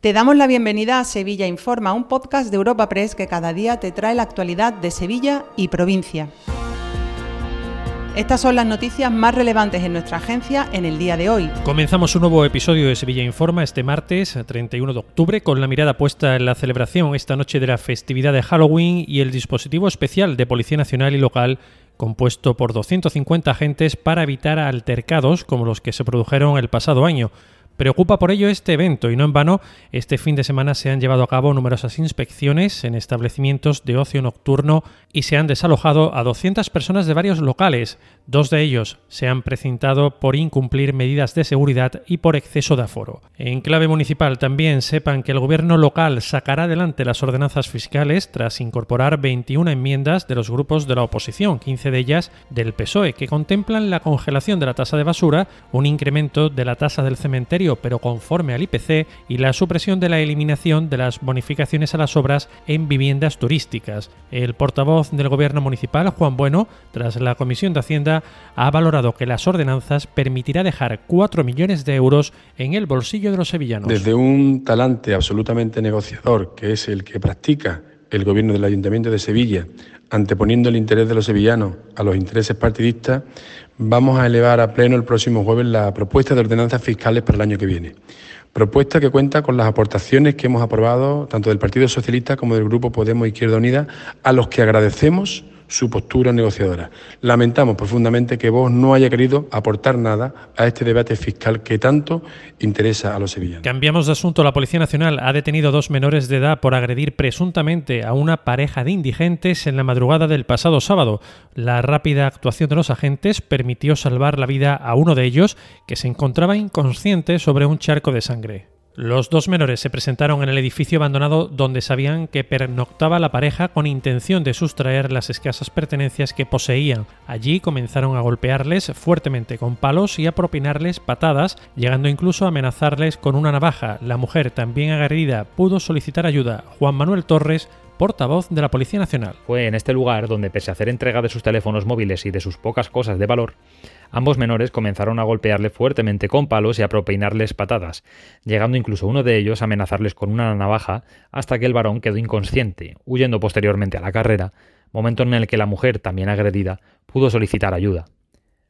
Te damos la bienvenida a Sevilla Informa, un podcast de Europa Press que cada día te trae la actualidad de Sevilla y provincia. Estas son las noticias más relevantes en nuestra agencia en el día de hoy. Comenzamos un nuevo episodio de Sevilla Informa este martes 31 de octubre con la mirada puesta en la celebración esta noche de la festividad de Halloween y el dispositivo especial de Policía Nacional y Local compuesto por 250 agentes para evitar altercados como los que se produjeron el pasado año. Preocupa por ello este evento y no en vano, este fin de semana se han llevado a cabo numerosas inspecciones en establecimientos de ocio nocturno y se han desalojado a 200 personas de varios locales. Dos de ellos se han precintado por incumplir medidas de seguridad y por exceso de aforo. En clave municipal también sepan que el gobierno local sacará adelante las ordenanzas fiscales tras incorporar 21 enmiendas de los grupos de la oposición, 15 de ellas del PSOE, que contemplan la congelación de la tasa de basura, un incremento de la tasa del cementerio pero conforme al IPC, y la supresión de la eliminación de las bonificaciones a las obras en viviendas turísticas. El portavoz del Gobierno municipal, Juan Bueno, tras la Comisión de Hacienda, ha valorado que las ordenanzas permitirá dejar 4 millones de euros en el bolsillo de los sevillanos. Desde un talante absolutamente negociador, que es el que practica el Gobierno del Ayuntamiento de Sevilla, anteponiendo el interés de los sevillanos a los intereses partidistas, vamos a elevar a pleno el próximo jueves la propuesta de ordenanzas fiscales para el año que viene. Propuesta que cuenta con las aportaciones que hemos aprobado tanto del Partido Socialista como del Grupo Podemos Izquierda Unida, a los que agradecemos su postura negociadora. Lamentamos profundamente que vos no haya querido aportar nada a este debate fiscal que tanto interesa a los sevillanos. Cambiamos de asunto. La Policía Nacional ha detenido dos menores de edad por agredir presuntamente a una pareja de indigentes en la madrugada del pasado sábado. La rápida actuación de los agentes permitió salvar la vida a uno de ellos, que se encontraba inconsciente sobre un charco de sangre. Los dos menores se presentaron en el edificio abandonado donde sabían que pernoctaba la pareja con intención de sustraer las escasas pertenencias que poseían. Allí comenzaron a golpearles fuertemente con palos y a propinarles patadas, llegando incluso a amenazarles con una navaja. La mujer, también agredida, pudo solicitar ayuda. Juan Manuel Torres portavoz de la Policía Nacional. Fue en este lugar donde, pese a hacer entrega de sus teléfonos móviles y de sus pocas cosas de valor, ambos menores comenzaron a golpearle fuertemente con palos y a propinarles patadas, llegando incluso uno de ellos a amenazarles con una navaja hasta que el varón quedó inconsciente, huyendo posteriormente a la carrera, momento en el que la mujer, también agredida, pudo solicitar ayuda.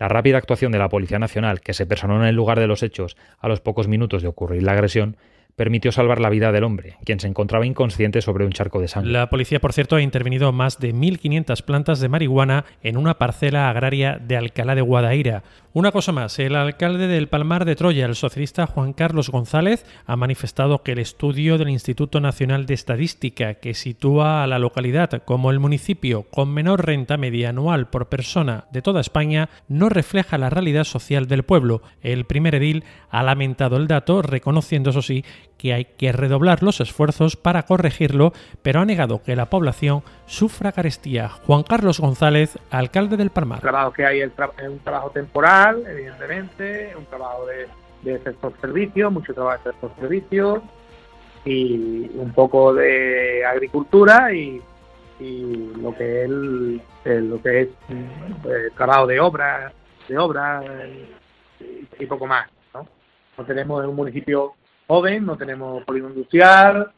La rápida actuación de la Policía Nacional, que se personó en el lugar de los hechos a los pocos minutos de ocurrir la agresión, permitió salvar la vida del hombre, quien se encontraba inconsciente sobre un charco de sangre. La policía, por cierto, ha intervenido más de 1.500 plantas de marihuana en una parcela agraria de Alcalá de Guadaira. Una cosa más, el alcalde del Palmar de Troya, el socialista Juan Carlos González, ha manifestado que el estudio del Instituto Nacional de Estadística, que sitúa a la localidad como el municipio con menor renta media anual por persona de toda España, no refleja la realidad social del pueblo. El primer edil ha lamentado el dato, reconociendo, eso sí, que hay que redoblar los esfuerzos para corregirlo, pero ha negado que la población sufra carestía. Juan Carlos González, alcalde del Palmar. El trabajo que hay es un trabajo temporal, evidentemente, un trabajo de, de sector servicio, mucho trabajo de sector servicio y un poco de agricultura y, lo que es lo que es el trabajo de obra, de obra y, poco más. ¿no? no tenemos un municipio joven, no tenemos polígono industrial,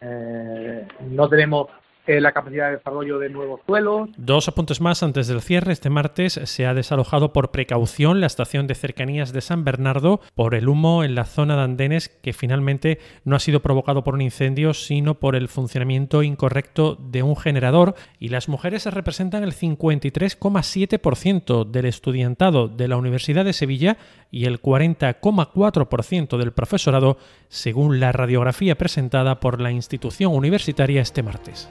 eh, no tenemos eh, la capacidad de desarrollo de nuevos suelos. Dos apuntes más antes del cierre. Este martes se ha desalojado por precaución la estación de cercanías de San Bernardo por el humo en la zona de andenes que finalmente no ha sido provocado por un incendio, sino por el funcionamiento incorrecto de un generador. Y las mujeres representan el 53,7% del estudiantado de la Universidad de Sevilla y el 40,4% del profesorado, según la radiografía presentada por la institución universitaria este martes.